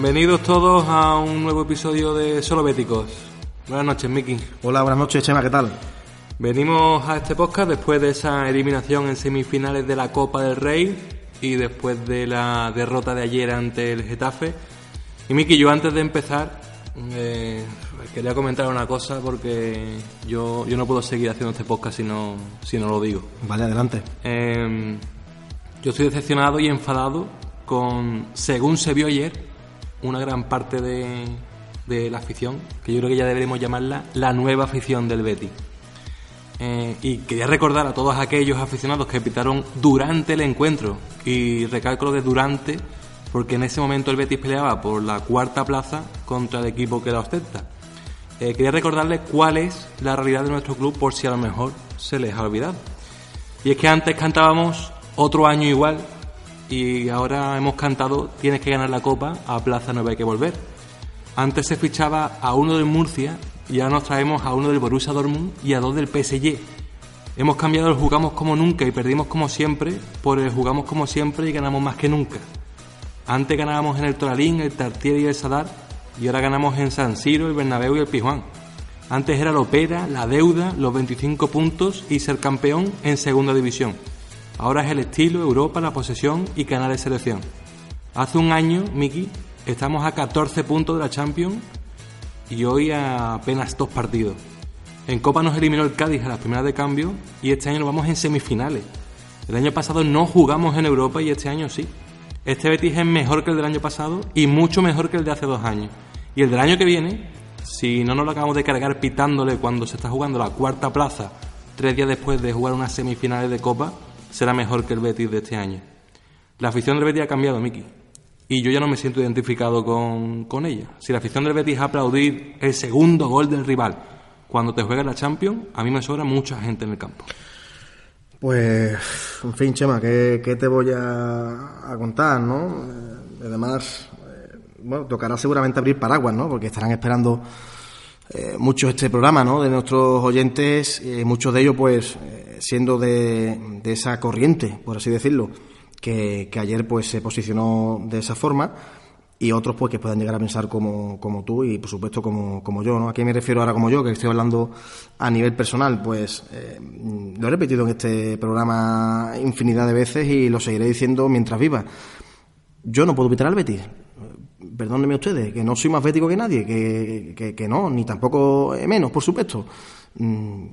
Bienvenidos todos a un nuevo episodio de Solo Béticos. Buenas noches, Miki. Hola, buenas noches, Chema, ¿qué tal? Venimos a este podcast después de esa eliminación en semifinales de la Copa del Rey y después de la derrota de ayer ante el Getafe. Y Miki, yo antes de empezar eh, quería comentar una cosa porque yo, yo no puedo seguir haciendo este podcast si no, si no lo digo. Vale, adelante. Eh, yo estoy decepcionado y enfadado con, según se vio ayer, una gran parte de, de la afición, que yo creo que ya deberíamos llamarla la nueva afición del Betis. Eh, y quería recordar a todos aquellos aficionados que pitaron durante el encuentro, y recalco lo de durante, porque en ese momento el Betis peleaba por la cuarta plaza contra el equipo que la ostenta. Eh, quería recordarles cuál es la realidad de nuestro club por si a lo mejor se les ha olvidado. Y es que antes cantábamos otro año igual y ahora hemos cantado tienes que ganar la copa, a Plaza Nueva hay que volver. Antes se fichaba a uno del Murcia y ahora nos traemos a uno del Borussia Dortmund y a dos del PSG. Hemos cambiado el jugamos como nunca y perdimos como siempre por el jugamos como siempre y ganamos más que nunca. Antes ganábamos en el Toralín, el Tartiere y el Sadar y ahora ganamos en San Siro, el Bernabéu y el Pijuán. Antes era la opera, la deuda, los 25 puntos y ser campeón en segunda división. Ahora es el estilo, Europa, la posesión y canal de selección. Hace un año, Miki, estamos a 14 puntos de la Champions y hoy a apenas dos partidos. En Copa nos eliminó el Cádiz a las primeras de cambio y este año nos vamos en semifinales. El año pasado no jugamos en Europa y este año sí. Este Betis es mejor que el del año pasado y mucho mejor que el de hace dos años. Y el del año que viene, si no nos lo acabamos de cargar pitándole cuando se está jugando la cuarta plaza, tres días después de jugar unas semifinales de Copa, será mejor que el Betis de este año. La afición del Betis ha cambiado, Miki. Y yo ya no me siento identificado con, con ella. Si la afición del Betis aplaudir el segundo gol del rival cuando te juegas la Champions, a mí me sobra mucha gente en el campo. Pues, en fin, Chema, ¿qué, te voy a, contar, no? Eh, además, eh, bueno, tocará seguramente abrir paraguas, ¿no? Porque estarán esperando eh, mucho este programa, ¿no? De nuestros oyentes, muchos de ellos, pues, siendo de, de esa corriente, por así decirlo, que, que ayer, pues, se posicionó de esa forma y otros pues que puedan llegar a pensar como, como tú y por supuesto como, como yo, ¿no? ¿A qué me refiero ahora como yo? Que estoy hablando a nivel personal, pues eh, lo he repetido en este programa infinidad de veces y lo seguiré diciendo mientras viva. Yo no puedo pitar al Betis. Perdónenme ustedes, que no soy más bético que nadie, que, que, que no, ni tampoco menos, por supuesto. Mm,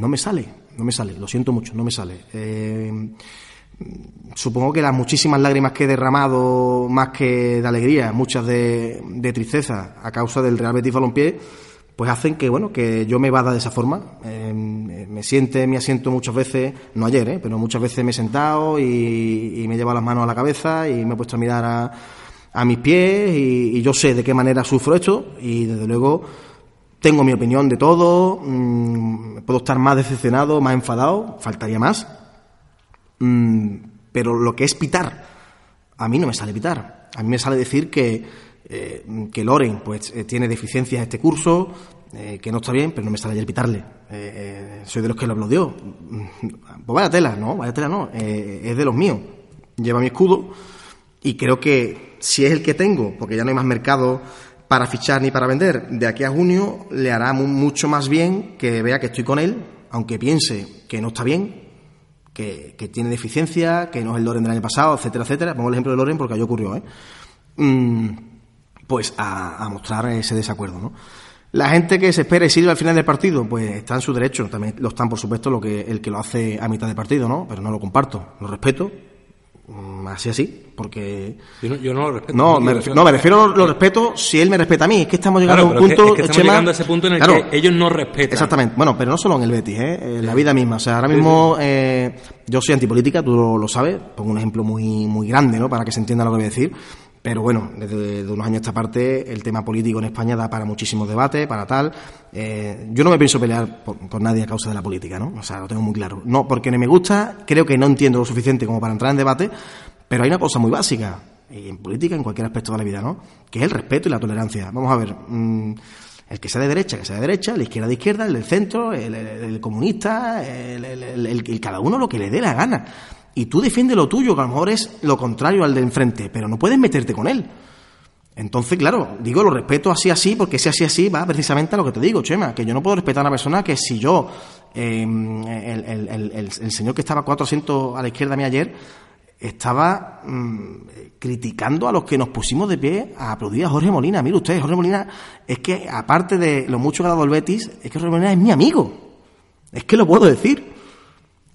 No me sale, no me sale, lo siento mucho, no me sale. Eh, supongo que las muchísimas lágrimas que he derramado, más que de alegría, muchas de, de tristeza, a causa del Real Betis Balompié, pues hacen que, bueno, que yo me vada de esa forma. Eh, me siente mi asiento muchas veces, no ayer, eh, pero muchas veces me he sentado y, y me he llevado las manos a la cabeza y me he puesto a mirar a, a mis pies y, y yo sé de qué manera sufro esto y desde luego tengo mi opinión de todo, mm, puedo estar más decepcionado, más enfadado, faltaría más, Mm, pero lo que es pitar, a mí no me sale pitar. A mí me sale decir que, eh, que Loren pues, eh, tiene deficiencias este curso, eh, que no está bien, pero no me sale ayer pitarle. Soy de los que lo aplaudió. Pues vaya tela, no, vaya tela no, es de los míos. Lleva mi escudo y creo que si es el que tengo, porque ya no hay más mercado para fichar ni para vender, de aquí a junio le hará mu- mucho más bien que vea que estoy con él, aunque piense que no está bien, que, que tiene deficiencia, que no es el Loren del año pasado, etcétera, etcétera. Pongo el ejemplo de Loren porque ahí ocurrió, ¿eh? Mm, pues a, a mostrar ese desacuerdo, ¿no? La gente que se espera y sirve al final del partido, pues está en su derecho. También lo están, por supuesto, lo que, el que lo hace a mitad de partido, ¿no? Pero no lo comparto, lo respeto. Mm, Así, así, porque... Yo no, yo no lo respeto. No, me refiero, no, me refiero, lo respeto si él me respeta a mí. Es que estamos llegando Claro, a un punto... es que estamos Chema- llegando a ese punto en el Claro, que ellos no respetan. Exactamente. Bueno, pero no solo en el Betis, ¿eh? en la vida misma. O sea, ahora mismo eh, yo soy antipolítica, tú lo, lo sabes. Pongo un ejemplo muy, muy grande, ¿no? Para que se entienda lo que voy a decir. Pero bueno, desde de unos años a esta parte, el tema político en España da para muchísimos debates, para tal. Eh, yo no me pienso pelear por- con nadie a causa de la política, ¿no? O sea, lo tengo muy claro. No, porque no me gusta, creo que no entiendo lo suficiente como para entrar en debate, pero hay una cosa muy básica, y en política, en cualquier aspecto de la vida, ¿no? Que es el respeto y la tolerancia. Vamos a ver. mm, el que sea de derecha, que sea de derecha, el izquierda de izquierda, el del centro, el, comunista, el- cada uno lo que le dé la gana. Y tú defiende lo tuyo, que a lo mejor es lo contrario al de enfrente, pero no puedes meterte con él. Entonces, claro, digo, lo respeto así, así, porque ese así, así va precisamente a lo que te digo, Chema, que yo no puedo respetar a una persona que si yo, el- el señor que estaba cuatro asientos a la izquierda mía ayer, estaba mm, criticando a los que nos pusimos de pie a aplaudir a Jorge Molina. Mire usted, Jorge Molina, es que aparte de lo mucho que ha dado el Betis, es que Jorge Molina es mi amigo. Es que lo puedo decir.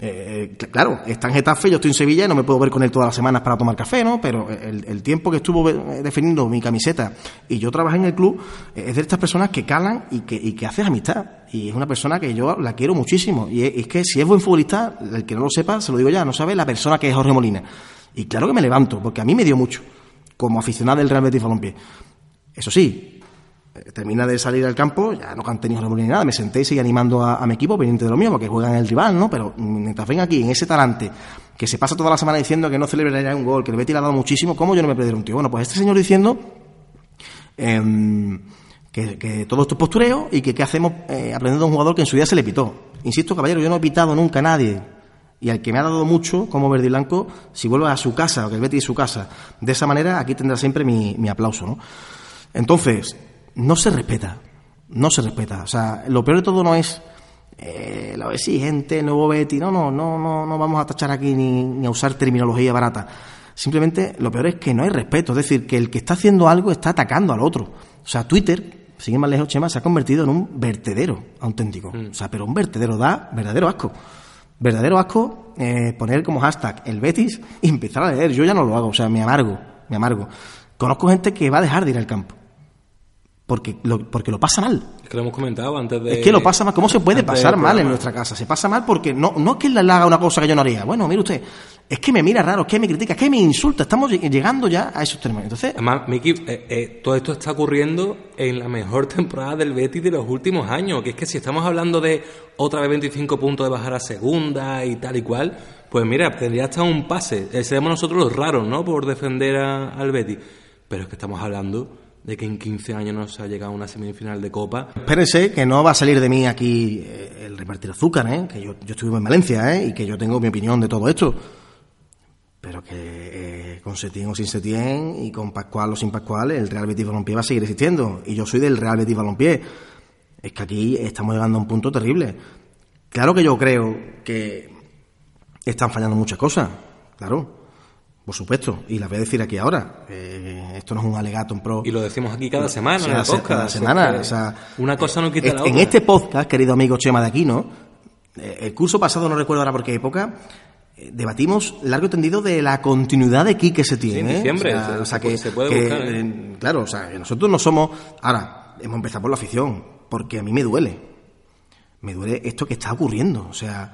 Eh, cl- claro, está en Getafe, yo estoy en Sevilla y no me puedo ver con él todas las semanas para tomar café, ¿no? Pero el, el tiempo que estuvo eh, defendiendo mi camiseta y yo trabajé en el club eh, es de estas personas que calan y que, y que haces amistad. Y es una persona que yo la quiero muchísimo. Y es, que si es buen futbolista, el que no lo sepa, se lo digo ya, no sabe la persona que es Jorge Molina. Y claro que me levanto, porque a mí me dio mucho, como aficionado del Real Betis Balompié. Eso sí, eh, termina de salir al campo, ya no canté ni Jorge Molina ni nada, me senté y seguí animando a, mi equipo pendiente de lo mío, porque juegan el rival, ¿no? Pero mientras venga aquí, en ese talante, que se pasa toda la semana diciendo que no celebraría un gol, que el Betis le ha dado muchísimo, ¿cómo yo no me perderé un tío? Bueno, pues este señor diciendo em, que, que todo esto es postureo y que qué hacemos eh, aprendiendo a un jugador que en su día se le pitó. Insisto, caballero, yo no he pitado nunca a nadie. Y al que me ha dado mucho, como verde y blanco, si vuelve a su casa, o que el Betis es su casa, de esa manera, aquí tendrá siempre mi aplauso, ¿no? Entonces, no se respeta, no se respeta. O sea, lo peor de todo no es eh, lo exigente, el nuevo Betty, no, no, no, no, no vamos a tachar aquí ni, ni a usar terminología barata. Simplemente lo peor es que no hay respeto, es decir, que el que está haciendo algo está atacando al otro. O sea, Twitter, sigue más lejos, Chema, se ha convertido en un vertedero auténtico. O sea, pero un vertedero da verdadero asco. Verdadero asco eh, poner como hashtag el Betis y empezar a leer. Yo ya no lo hago, o sea, me amargo, me amargo. Conozco gente que va a dejar de ir al campo. Porque lo, porque lo pasa mal. Es que lo hemos comentado antes de. Es que lo pasa mal. ¿Cómo se puede pasar mal en nuestra casa? Se pasa mal porque no, no es que él le haga una cosa que yo no haría. Bueno, mire usted, es que me mira raro, es que me critica, es que me insulta. Estamos lleg- llegando ya a esos términos. Entonces, Además, Miki, eh, eh, todo esto está ocurriendo en la mejor temporada del Betis de los últimos años. Que es que si estamos hablando de otra vez 25 puntos de bajar a segunda y tal y cual, pues mira, tendría hasta un pase. Eh, seremos nosotros los raros, ¿no? Por defender a- al Betis. Pero es que estamos hablando de que en 15 años no se ha llegado a una semifinal de Copa. espérense que no va a salir de mí aquí eh, el repartir azúcar, ¿eh? que yo, yo estuve en Valencia ¿eh? y que yo tengo mi opinión de todo esto. Pero que eh, con Setién o sin Setién y con Pascual o sin Pascual, el Real Betis Balompié va a seguir existiendo. Y yo soy del Real Betis Balompié. Es que aquí estamos llegando a un punto terrible. Claro que yo creo que están fallando muchas cosas, claro, por supuesto, y las voy a decir aquí ahora. Eh, esto no es un alegato en pro. Y lo decimos aquí cada semana O sea, en el se- podcast. cada semana. que o sea, una cosa no quita eh, la En otra. este podcast, querido amigo Chema de Aquino, eh, el curso pasado, no recuerdo ahora por qué época, eh, debatimos largo y tendido de la continuidad de Quique Setién. Sí, en ¿eh? diciembre, O sea, se- o sea se que, puede- se puede que, buscar, claro, o sea, que nosotros no somos. Ahora, hemos empezado por la afición, porque a mí me duele. Me duele esto que está ocurriendo. O sea,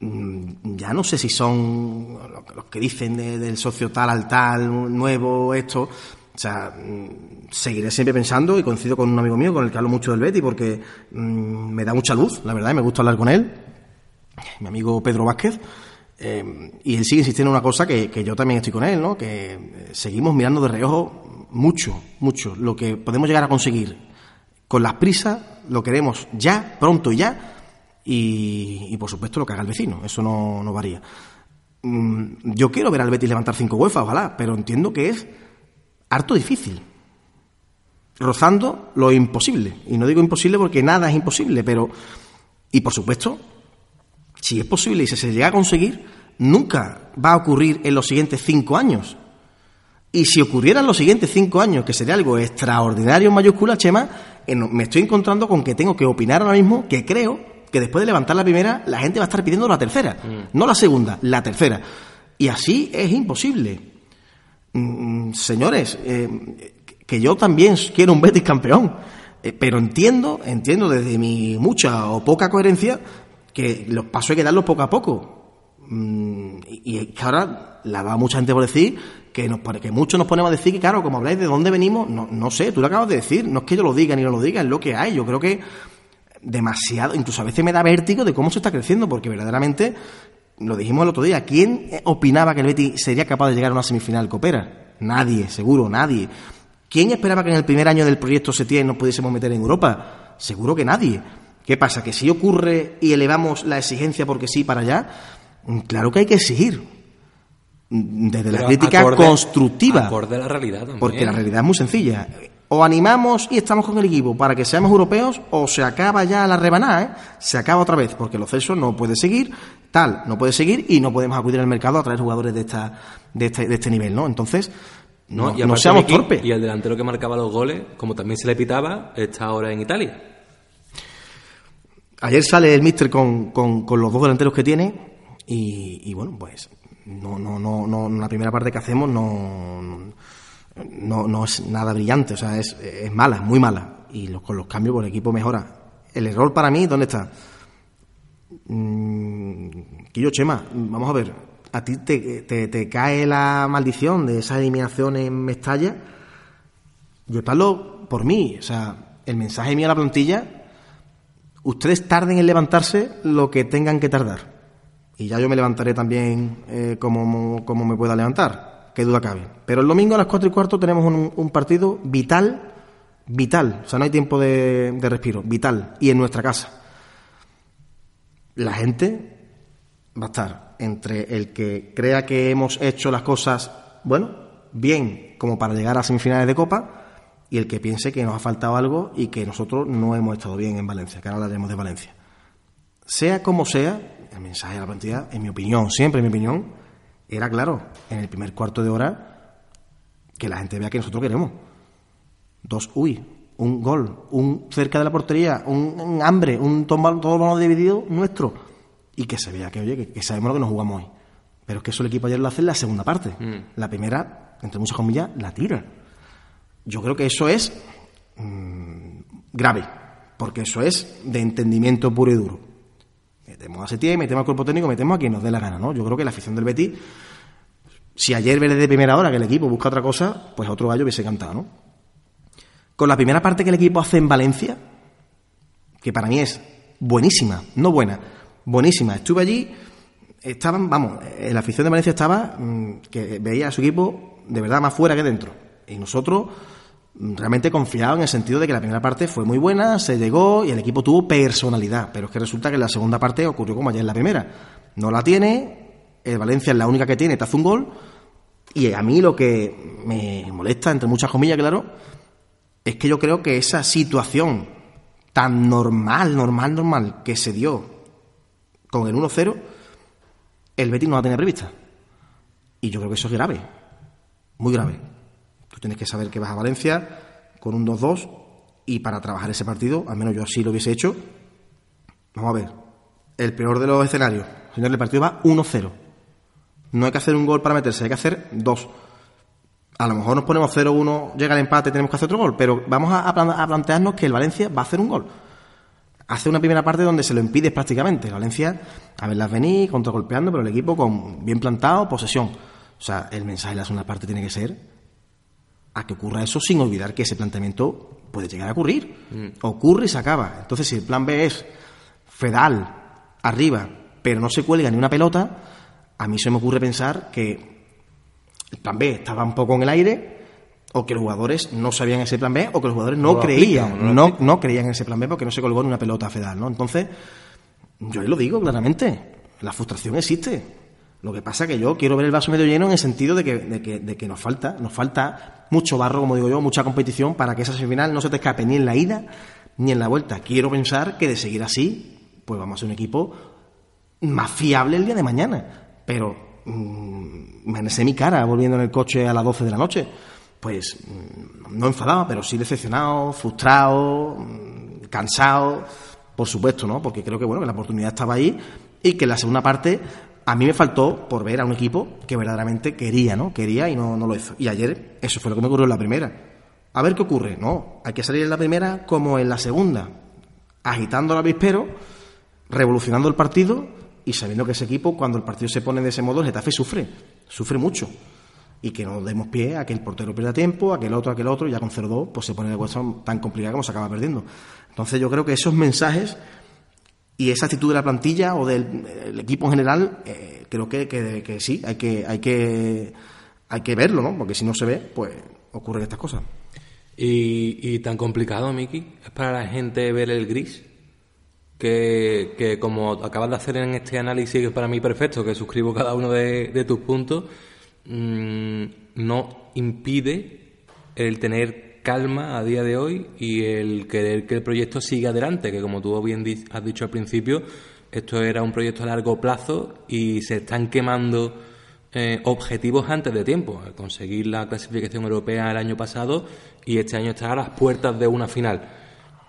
ya no sé si son los que dicen de- del socio tal al tal, nuevo, esto. O sea, mm, seguiré siempre pensando y coincido con un amigo mío con el que hablo mucho del Betty porque mm, me da mucha luz, la verdad, y me gusta hablar con él, mi amigo Pedro Vázquez. eh, y él sigue insistiendo en una cosa que, que yo también estoy con él, ¿no? Que eh, seguimos mirando de reojo mucho, mucho lo que podemos llegar a conseguir con las prisas, lo queremos ya, pronto y ya, y, por supuesto lo que haga el vecino, eso no, no varía. Mm, Yo quiero ver al Betis levantar cinco UEFA, ojalá, pero entiendo que es harto difícil. Rozando lo imposible. Y no digo imposible porque nada es imposible, pero. Y por supuesto, si es posible y si se llega a conseguir, nunca va a ocurrir en los siguientes cinco años. Y si ocurriera en los siguientes cinco años, que sería algo extraordinario en mayúscula, Chema, me estoy encontrando con que tengo que opinar ahora mismo que creo que después de levantar la primera, la gente va a estar pidiendo la tercera. No la segunda, la tercera. Y así es imposible. Mm, señores, eh, que yo también quiero un Betis campeón, eh, pero entiendo, entiendo desde mi mucha o poca coherencia que los pasos hay que darlos poco a poco. Mm, y, y que ahora la va mucha gente por decir que, nos, pone- que muchos nos ponemos a decir que, claro, como habláis de dónde venimos, no, no sé, tú lo acabas de decir, no es que yo lo diga ni no lo diga, es lo que hay. Yo creo que demasiado, incluso a veces me da vértigo de cómo se está creciendo, porque verdaderamente, lo dijimos el otro día, ¿quién opinaba que el Betis sería capaz de llegar a una semifinal copera? Nadie, seguro, nadie. ¿Quién esperaba que en el primer año del proyecto Setién nos pudiésemos meter en Europa? Seguro que nadie. ¿Qué pasa? ¿Que si ocurre y elevamos la exigencia porque sí para allá? Mm, Claro que hay que exigir. Mm, Desde la crítica acorde- constructiva. Acorde la realidad también. Porque la realidad es muy sencilla. O animamos y estamos con el equipo para que seamos europeos, o se acaba ya la rebanada, ¿eh? Se acaba otra vez, porque el Celso no puede seguir, tal, no puede seguir, y no podemos acudir al mercado a traer jugadores de esta, de este, de este nivel, ¿no? Entonces, no, y no seamos torpes. Y el delantero que marcaba los goles, como también se le pitaba, está ahora en Italia. Ayer sale el míster con, con, con los dos delanteros que tiene, y, y bueno, pues, no, no, no, no, la primera parte que hacemos no, no, no es nada brillante, o sea, es, es mala, muy mala. Y los, con los cambios, el equipo mejora. El error para mí, ¿dónde está? Mm, Quillo Chema, vamos a ver, ¿a ti te, te, te cae la maldición de esa eliminación en Mestalla? Yo hablo por mí, o sea, el mensaje mío a la plantilla, ustedes tarden en levantarse lo que tengan que tardar. Y ya yo me levantaré también eh, como, como me pueda levantar, qué duda cabe. Pero el domingo a las cuatro y cuarto tenemos un, un partido vital, vital, o sea, no hay tiempo de, de respiro, vital, y en nuestra casa. La gente va a estar entre el que crea que hemos hecho las cosas, bueno, bien, como para llegar a semifinales de Copa, y el que piense que nos ha faltado algo y que nosotros no hemos estado bien en Valencia, que ahora hablaremos de Valencia. Sea como sea, el mensaje de la plantilla, en mi opinión, siempre en mi opinión, era claro, en el primer cuarto de hora, que la gente vea que nosotros queremos. Dos, uy, un gol, un cerca de la portería, un, un hambre, un tomar todo lo dividido nuestro. Y que se vea que, oye, que, que sabemos lo que nos jugamos hoy. Pero es que eso el equipo ayer lo hace en la segunda parte. La primera, entre muchas comillas, la tira. Yo creo que eso es mm, grave, porque eso es de entendimiento puro y duro. Metemos a Setién, metemos al cuerpo técnico, metemos a quien nos dé la gana, ¿no? Yo creo que la afición del Betis, si ayer ves de primera hora que el equipo busca otra cosa, pues a otro gallo hubiese cantado, ¿no? Con la primera parte que el equipo hace en Valencia, que para mí es buenísima, no buena, buenísima. Estuve allí, estaban, vamos, eh, la afición de Valencia estaba, mm, que veía a su equipo de verdad más fuera que dentro. Y nosotros realmente confiados en el sentido de que la primera parte fue muy buena, se llegó y el equipo tuvo personalidad. Pero es que resulta que la segunda parte ocurrió como ayer en la primera. No la tiene, el Valencia es la única que tiene, te hace un gol. Y a mí lo que me molesta, entre muchas comillas, claro, es que yo creo que esa situación tan normal, normal, normal que se dio con el 1-0, el Betis no la tenía prevista. Y yo creo que eso es grave, muy grave. Tú tienes que saber que vas a Valencia con un 2-2 y para trabajar ese partido, al menos yo así lo hubiese hecho, vamos a ver, el peor de los escenarios, señor, el partido va 1-0. No hay que hacer un gol para meterse, hay que hacer dos. A lo mejor nos ponemos 0-1, llega el empate, tenemos que hacer otro gol, pero vamos a, a plan- a plantearnos que el Valencia va a hacer un gol. Hace una primera parte donde se lo impides prácticamente. Valencia, a verlas venir, contragolpeando, pero el equipo con bien plantado, posesión. O sea, el mensaje de la segunda parte tiene que ser a que ocurra eso sin olvidar que ese planteamiento puede llegar a ocurrir. Ocurre y se acaba. Entonces, si el plan B es Fedal arriba, pero no se cuelga ni una pelota, a mí se me ocurre pensar que el plan B estaba un poco en el aire, o que los jugadores no sabían ese plan B o que los jugadores no, No lo creían, aplican, no lo no, no creían en ese plan B porque no se colgó en una pelota federal, ¿no? Entonces, yo ahí lo digo claramente, la frustración existe. Lo que pasa que yo quiero ver el vaso medio lleno en el sentido de que, de que, de que nos falta, nos falta mucho barro, como digo yo, mucha competición para que esa semifinal no se te escape ni en la ida ni en la vuelta. Quiero pensar que de seguir así, pues vamos a ser un equipo más fiable el día de mañana. Pero mm, anesé mi cara volviendo en el coche a las 12 de la noche. Pues mm, no enfadado, pero sí decepcionado, frustrado, mm, cansado, por supuesto, ¿no? Porque creo que bueno, que la oportunidad estaba ahí y que en la segunda parte a mí me faltó por ver a un equipo que verdaderamente quería, ¿no? Quería y no, no lo hizo. Y ayer eso fue lo que me ocurrió en la primera. A ver qué ocurre. No, hay que salir en la primera como en la segunda, agitando el avispero, revolucionando el partido y sabiendo que ese equipo, cuando el partido se pone de ese modo, el Getafe sufre, sufre mucho. Y que no demos pie a que el portero pierda tiempo, a que el otro, a que el otro, y ya con 0-2, pues se pone de cuestión tan complicada como se acaba perdiendo. Entonces yo creo que esos mensajes y esa actitud de la plantilla o del el equipo en general, eh, creo que, que- que sí, hay que, hay que hay que verlo, ¿no? Porque si no se ve, pues ocurren estas cosas. Y, tan complicado, Miki, es para la gente ver el gris, que, que como acabas de hacer en este análisis, que es para mí perfecto, que suscribo cada uno de, de tus puntos, mm, no impide el tener calma a día de hoy y el querer que el proyecto siga adelante, que como tú bien has dicho al principio, esto era un proyecto a largo plazo y se están quemando eh, objetivos antes de tiempo. Conseguir la clasificación europea el año pasado y este año estar a las puertas de una final.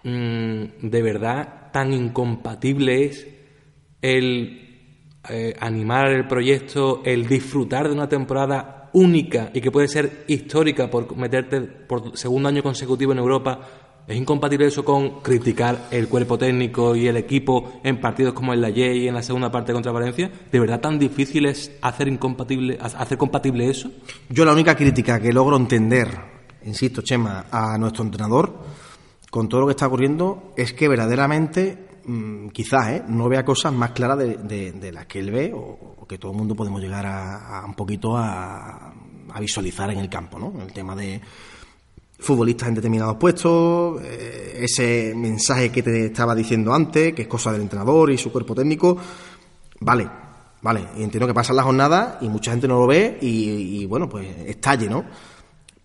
Mm, ¿De verdad tan incompatible es el eh, animar el proyecto, el disfrutar de una temporada única y que puede ser histórica por meterte por segundo año consecutivo en Europa? ¿Es incompatible eso con criticar el cuerpo técnico y el equipo en partidos como el Laye y en la segunda parte contra Valencia? ¿De verdad tan difícil es hacer incompatible hacer compatible eso? Yo la única crítica que logro entender, insisto, Chema, a nuestro entrenador, con todo lo que está ocurriendo, es que verdaderamente, quizás, ¿eh? no vea cosas más claras de, las que él ve o, que todo el mundo podemos llegar a, un poquito a, visualizar en el campo, ¿no? El tema de futbolistas en determinados puestos, eh, ese mensaje que te estaba diciendo antes, que es cosa del entrenador y su cuerpo técnico, vale, vale, y entiendo que pasan las jornadas y mucha gente no lo ve y, y, bueno, pues estalle, ¿no?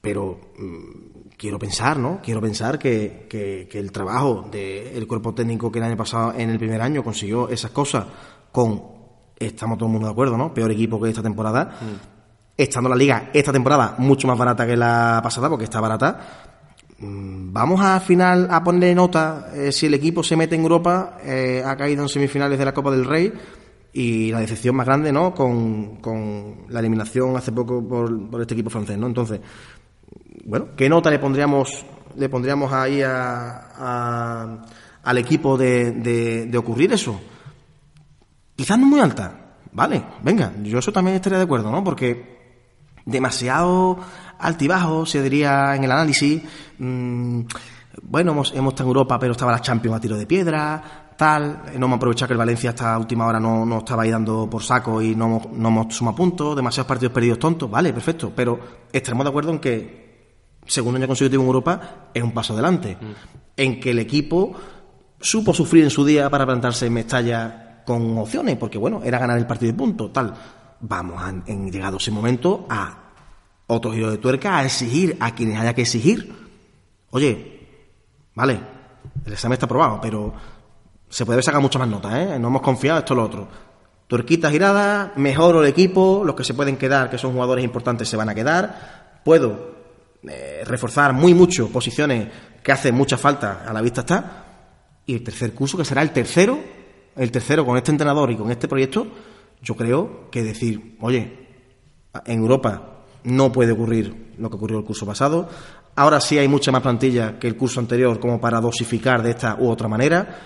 Pero mm, quiero pensar, ¿no? Quiero pensar que, que- que el trabajo del cuerpo técnico que el año pasado, en el primer año, consiguió esas cosas con, estamos todo el mundo de acuerdo, ¿no? Peor equipo que esta temporada, estando la liga esta temporada mucho más barata que la pasada, porque está barata. Mm, Vamos al final a ponerle nota eh, si el equipo se mete en Europa, eh, ha caído en semifinales de la Copa del Rey y la decepción más grande, ¿no? Con, con la eliminación hace poco por, por este equipo francés, ¿no? Entonces, bueno, ¿qué nota le pondríamos le pondríamos ahí a, a- al equipo de, de- ocurrir eso? Quizás no muy alta, vale, venga, yo eso también estaría de acuerdo, ¿no? Porque demasiado altibajo, se diría en el análisis. mm, bueno, hemos, hemos estado en Europa, pero estaba la Champions a tiro de piedra, tal. No hemos aprovechado que el Valencia hasta última hora no, no estaba ahí dando por saco y no no hemos sumado puntos, demasiados partidos perdidos tontos, vale, perfecto. Pero estaremos de acuerdo en que segundo año consecutivo en Europa es un paso adelante. En que el equipo supo sufrir en su día para plantarse en Mestalla con opciones, porque bueno, era ganar el partido de punto, tal. Vamos, en llegado ese momento, a otro giro de tuerca, a exigir a quienes haya que exigir. Oye, vale, el examen está aprobado, pero se puede sacar muchas más notas, ¿eh? No hemos confiado, esto es lo otro. Tuerquita girada, mejoro el equipo, los que se pueden quedar, que son jugadores importantes, se van a quedar. Puedo eh, reforzar muy mucho posiciones que hacen mucha falta, a la vista está. Y el tercer curso, que será el tercero, el tercero con este entrenador y con este proyecto, yo creo que decir, oye, en Europa no puede ocurrir lo que ocurrió el curso pasado. Ahora sí hay mucha más plantilla que el curso anterior como para dosificar de esta u otra manera.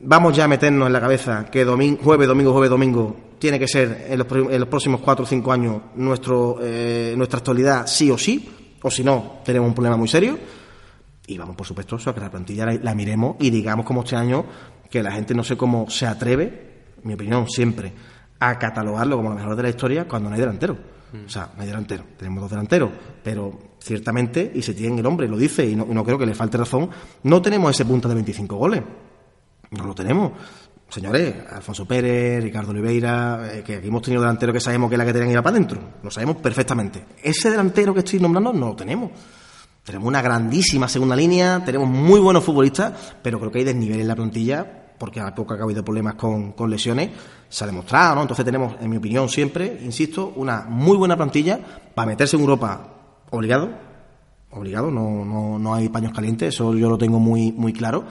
Vamos ya a meternos en la cabeza que domingo, jueves, domingo, jueves, domingo tiene que ser en los, en los próximos cuatro o cinco años nuestro, eh, nuestra actualidad sí o sí, o si no, tenemos un problema muy serio. Y vamos, por supuesto, a que la plantilla la, la miremos y digamos como este año que la gente no sé cómo se atreve, mi opinión siempre, a catalogarlo como lo mejor de la historia cuando no hay delantero. O sea, no hay delantero. Tenemos dos delanteros, pero ciertamente, y se tiene el hombre, lo dice, y no, no creo que le falte razón, no tenemos ese punto de 25 goles. No lo tenemos. Señores, Alfonso Pérez, Ricardo Oliveira, eh, que aquí hemos tenido delanteros que sabemos que es la que tienen que ir para adentro. Lo sabemos perfectamente. Ese delantero que estoy nombrando no lo tenemos. Tenemos una grandísima segunda línea, tenemos muy buenos futbolistas, pero creo que hay desnivel en la plantilla, porque a poco ha habido problemas con, con lesiones, se ha demostrado, ¿no? Entonces tenemos, en mi opinión, siempre, insisto, una muy buena plantilla para meterse en Europa obligado, obligado, no, no, no hay paños calientes, eso yo lo tengo muy, muy claro,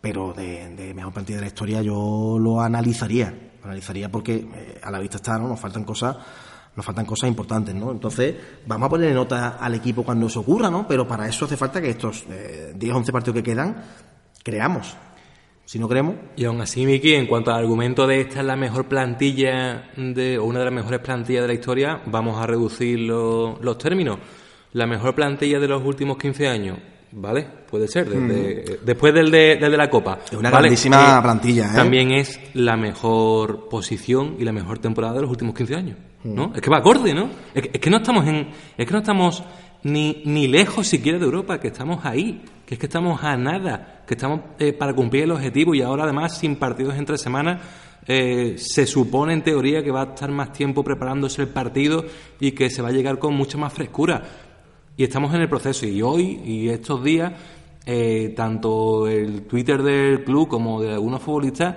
pero de, de mejor plantilla de la historia yo lo analizaría, analizaría porque eh, a la vista está, ¿no? Nos faltan cosas nos faltan cosas importantes, ¿no? Entonces, vamos a ponerle nota al equipo cuando eso ocurra, ¿no? Pero para eso hace falta que estos eh, 10 11 partidos que quedan, creamos. Si no creemos, Y aún así, Miki, en cuanto al argumento de esta es la mejor plantilla de, o una de las mejores plantillas de la historia, vamos a reducir lo- los términos. La mejor plantilla de los últimos 15 años, ¿vale? Puede ser, desde- después del de, del de la Copa. Es una ¿vale? grandísima plantilla, ¿eh? También es la mejor posición y la mejor temporada de los últimos 15 años, ¿no? Es que va acorde, ¿no? Es que, es que no estamos en... Es que no estamos ni, ni lejos siquiera de Europa, que estamos ahí, que es que estamos a nada, que estamos eh, para cumplir el objetivo y ahora además sin partidos entre semanas eh, se supone en teoría que va a estar más tiempo preparándose el partido y que se va a llegar con mucha más frescura. Y estamos en el proceso y hoy y estos días, eh, tanto el Twitter del club como de algunos futbolistas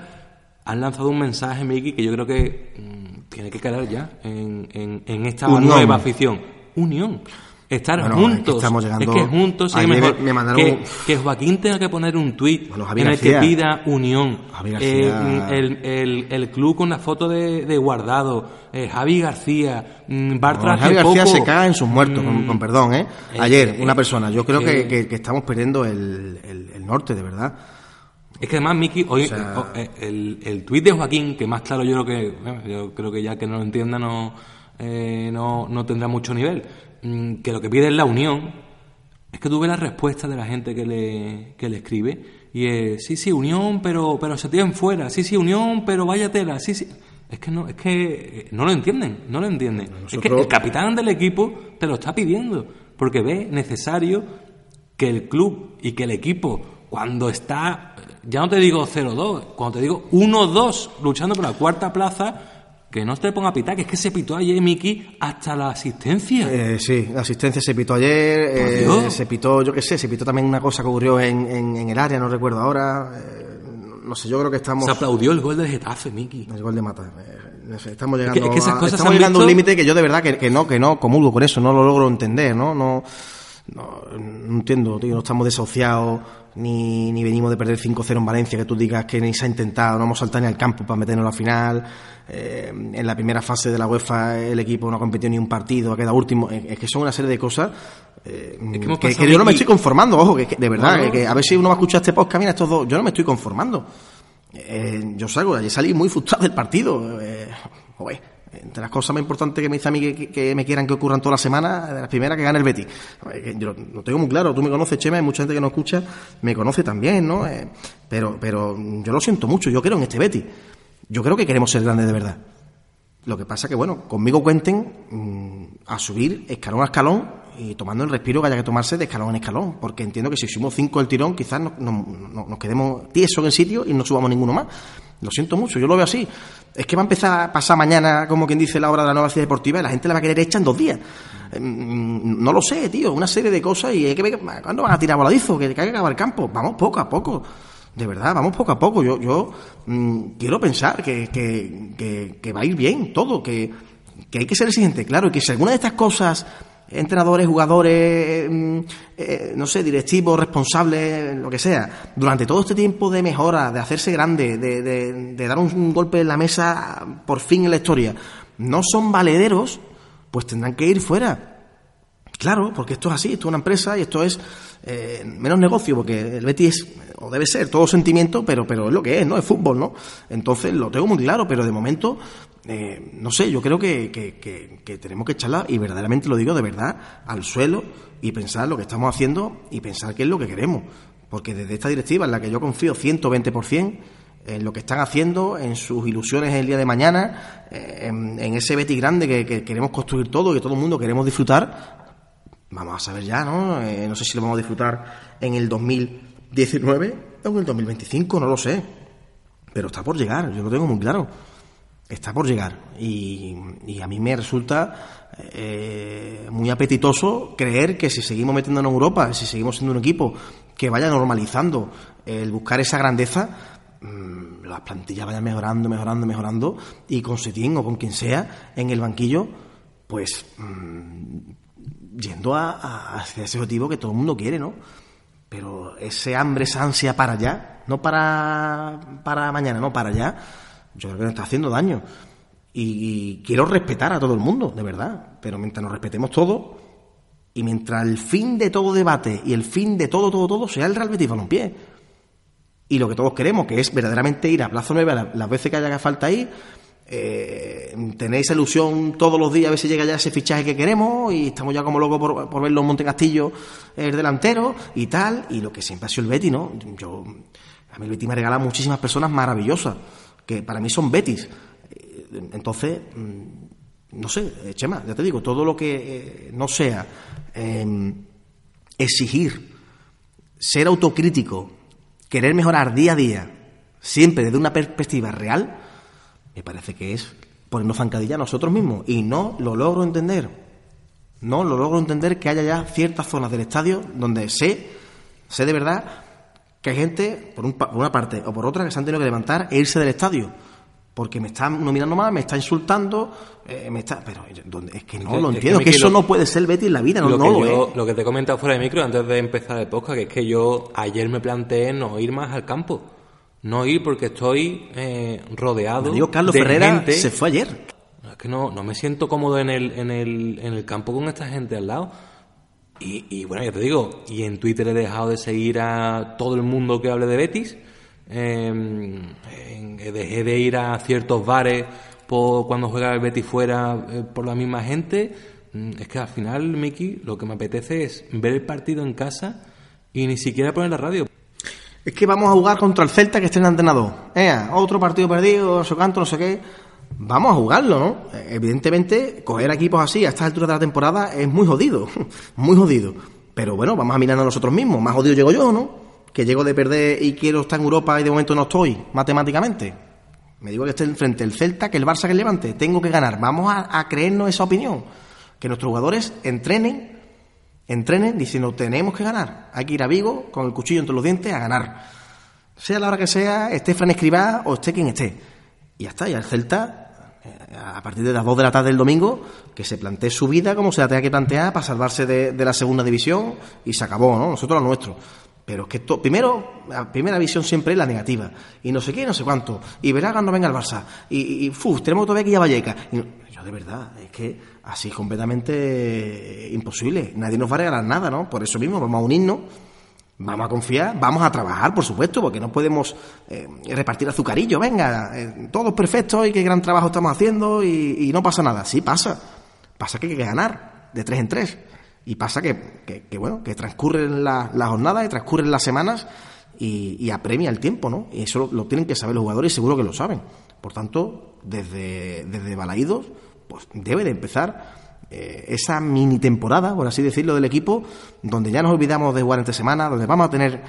han lanzado un mensaje, Miki, que yo creo que mm, tiene que calar ya en, en- en esta Unión. nueva afición. Unión. Estar Bueno, es que juntos. estamos llegando- Es que juntos me- me mandaron que, Joaquín tenga que poner un tuit Bueno, en el que pida unión. Javi Eh, García. el, el- el club con la foto de, de Guardado, eh, Javi García, mm, Bartra No, Javi García poco, se caga en sus muertos, con, mm, con perdón, ¿eh? eh, Ayer, eh, una persona. Yo creo que, que- que estamos perdiendo el, el- el norte, de verdad. Es que además, Miki, hoy O sea- el, el tuit de Joaquín, que más claro yo creo que, yo creo que ya que no lo entienda no, eh, no, no tendrá mucho nivel, Mm, que lo que pide es la unión, es que tú ves la respuesta de la gente que le, que le escribe, y es, sí, sí, unión, pero, pero se tienen fuera, sí, sí, unión, pero vaya tela, sí, sí. Es que no, es que eh, no lo entienden, no lo entienden. Es que el capitán del equipo te lo está pidiendo, porque ve necesario que el club y que el equipo, cuando está, ya no te digo 0-2, cuando te digo 1-2, luchando por la cuarta plaza, que no te ponga a pitar, que es que se pitó ayer Miki hasta la asistencia. Eh, sí, la asistencia se pitó ayer, eh, se pitó, yo qué sé, se pitó también una cosa que ocurrió en, en- en el área, no recuerdo ahora. eh, no sé, yo creo que estamos. se aplaudió el gol del Getafe, Miki. El gol de Mata. eh, no sé, estamos llegando, que- es que esas cosas estamos llegando a un límite que yo de verdad que, que no, que no comulgo con eso, no lo logro entender, ¿no? No, no, no entiendo, tío, no estamos desahuciados, ni, ni venimos de perder 5-0 en Valencia, que tú digas que ni se ha intentado, no hemos saltado ni al campo para meternos a la final. eh, en la primera fase de la UEFA el equipo no ha competido ni un partido, ha quedado último. Es, que son una serie de cosas eh, Es que yo no me estoy conformando, ojo, que, que de verdad, No, no. que, que a ver si uno va a escuchar este podcast, mira estos dos, yo no me estoy conformando. Eh, yo salgo, ayer salí muy frustrado del partido. Eh, joder, entre las cosas más importantes que me dice a mí que, me quieran que ocurran toda la semana, de las primeras que gane el Betis. Yo lo, tengo muy claro, tú me conoces, Chema, hay mucha gente que nos escucha, me conoce también, ¿no? Eh, pero, pero yo lo siento mucho, yo creo en este Betis. Yo creo que queremos ser grandes de verdad. Lo que pasa que, bueno, conmigo cuenten mm, a subir escalón a escalón y tomando el respiro que haya que tomarse de escalón en escalón, porque entiendo que si subimos cinco el tirón, quizás no- no- no- nos quedemos tiesos en el sitio y no subamos ninguno más. Lo siento mucho, yo lo veo así. Es que va a empezar a pasar mañana, como quien dice, la hora de la nueva ciudad deportiva y la gente la va a querer hecha en dos días. Mm, No lo sé, tío, una serie de cosas y hay que ver cuándo van a tirar voladizo, que, que hay que acabar el campo. Vamos poco a poco. De verdad, vamos poco a poco. Yo, yo mm, quiero pensar que, que, que- que va a ir bien todo, que, que hay que ser exigente, claro, y que si alguna de estas cosas, entrenadores, jugadores, mm, eh, no sé, directivos, responsables, lo que sea, durante todo este tiempo de mejora, de hacerse grande, de, de- de dar un, un golpe en la mesa por fin en la historia, no son valederos, pues tendrán que ir fuera. Claro, porque esto es así, esto es una empresa y esto es eh, menos negocio, porque el Betis es, o debe ser, todo sentimiento, pero, pero es lo que es, ¿no? Es fútbol, ¿no? Entonces lo tengo muy claro, pero de momento, eh, no sé, yo creo que, que- que- que tenemos que echarla, y verdaderamente lo digo de verdad, al suelo y pensar lo que estamos haciendo y pensar qué es lo que queremos. Porque desde esta directiva, en la que yo confío 120%, en lo que están haciendo, en sus ilusiones el día de mañana, eh, en, ese Betis grande que, que queremos construir todo, que todo el mundo queremos disfrutar, vamos a saber ya, ¿no? Eh, no sé si lo vamos a disfrutar en el 2019 o en el 2025, no lo sé. Pero está por llegar, yo lo tengo muy claro. Está por llegar. Y, y a mí me resulta eh, muy apetitoso creer que si seguimos metiéndonos en Europa, si seguimos siendo un equipo que vaya normalizando el buscar esa grandeza, mm, las plantillas vayan mejorando, mejorando, mejorando, y con Setín o con quien sea en el banquillo, pues mm, yendo a, hacia ese objetivo que todo el mundo quiere, ¿no? Pero ese hambre, esa ansia para allá, no para, para mañana, no para allá, yo creo que nos está haciendo daño. Y, quiero respetar a todo el mundo, de verdad. Pero mientras nos respetemos todos, y mientras el fin de todo debate y el fin de todo, todo, todo sea el Real Betis Balompié. Y lo que todos queremos, que es verdaderamente ir a Plaza Nueva la- las veces que haya falta ir, eh, tener esa ilusión todos los días a ver si llega ya ese fichaje que queremos y estamos ya como locos por, por verlo en Montecastillo el delantero y tal, y lo que siempre ha sido el Betis, ¿no? Yo, a mí el Betis me ha regalado muchísimas personas maravillosas, que para mí son Betis. Eh, Entonces, mm, no sé, eh, Chema, ya te digo, todo lo que eh, no sea eh, exigir, ser autocrítico, querer mejorar día a día, siempre desde una perspectiva real, me parece que es ponernos zancadilla a nosotros mismos. Y no lo logro entender. No lo logro entender que haya ya ciertas zonas del estadio donde sé, sé de verdad que hay gente, por, un por una parte o por otra, que se han tenido que levantar e irse del estadio. Porque me están nominando mal, me está insultando, eh, me está... Pero ¿dónde? es que no Es lo entiendo, es que, eso lo- no puede ser Betty en la vida, no lo, no que yo, lo que te he comentado fuera de micro antes de empezar el podcast, que es que yo ayer me planteé no ir más al campo. No ir porque estoy eh, rodeado Me digo, Carlos de Ferrera gente. se fue ayer. Es que no, no me siento cómodo en el, en, el, en el campo con esta gente al lado. Y, y bueno, ya te digo, y en Twitter he dejado de seguir a todo el mundo que hable de Betis. Eh, en- dejé de ir a ciertos bares por, cuando juega el Betis fuera eh, por la misma gente. Mm, Es que al final, Miki, lo que me apetece es ver el partido en casa y ni siquiera poner la radio. Es que vamos a jugar contra el Celta que esté en Antena 2. Ea, otro partido perdido, no sé cuánto, no sé qué. Vamos a jugarlo, ¿no? Evidentemente, coger equipos así a estas alturas de la temporada es muy jodido. muy jodido. Pero bueno, vamos a mirarnos nosotros mismos. Más jodido llego yo, ¿no? Que llego de perder y quiero estar en Europa y de momento no estoy, matemáticamente. Me digo que esté frente el Celta, que el Barça que el Levante. Tengo que ganar. Vamos a, a creernos esa opinión. Que nuestros jugadores entrenen entrenen diciendo tenemos que ganar, hay que ir a Vigo con el cuchillo entre los dientes a ganar. Sea la hora que sea, esté Fran Escribá o esté quien esté. Y ya está, ya el Celta, eh, a partir de las 2 de la tarde del domingo, que se plantee su vida como se la tenga que plantear para salvarse de, de la segunda división y se acabó, ¿no? Nosotros lo nuestro. Pero es que esto, primero, la primera visión siempre es la negativa. Y no sé qué, no sé cuánto. Y verá cuando venga el Barça. Y, y, y, tenemos todavía que ir a Valleca. Y yo de verdad, es que así es completamente eh, imposible. Nadie nos va a regalar nada, ¿no? Por eso mismo vamos a unirnos, vamos a confiar, vamos a trabajar, por supuesto, porque no podemos eh, repartir azucarillo. Venga, eh, todo es perfecto y qué gran trabajo estamos haciendo y, no pasa nada. Sí pasa. Pasa que hay que ganar de tres en tres. Y pasa que, que- bueno, que transcurren la- las jornadas y transcurren las semanas y, apremia el tiempo, ¿no? Y eso lo, lo tienen que saber los jugadores y seguro que lo saben. Por tanto, desde, desde Balaídos, pues debe de empezar eh, esa mini temporada, por así decirlo, del equipo, donde ya nos olvidamos de jugar entre semanas, donde vamos a tener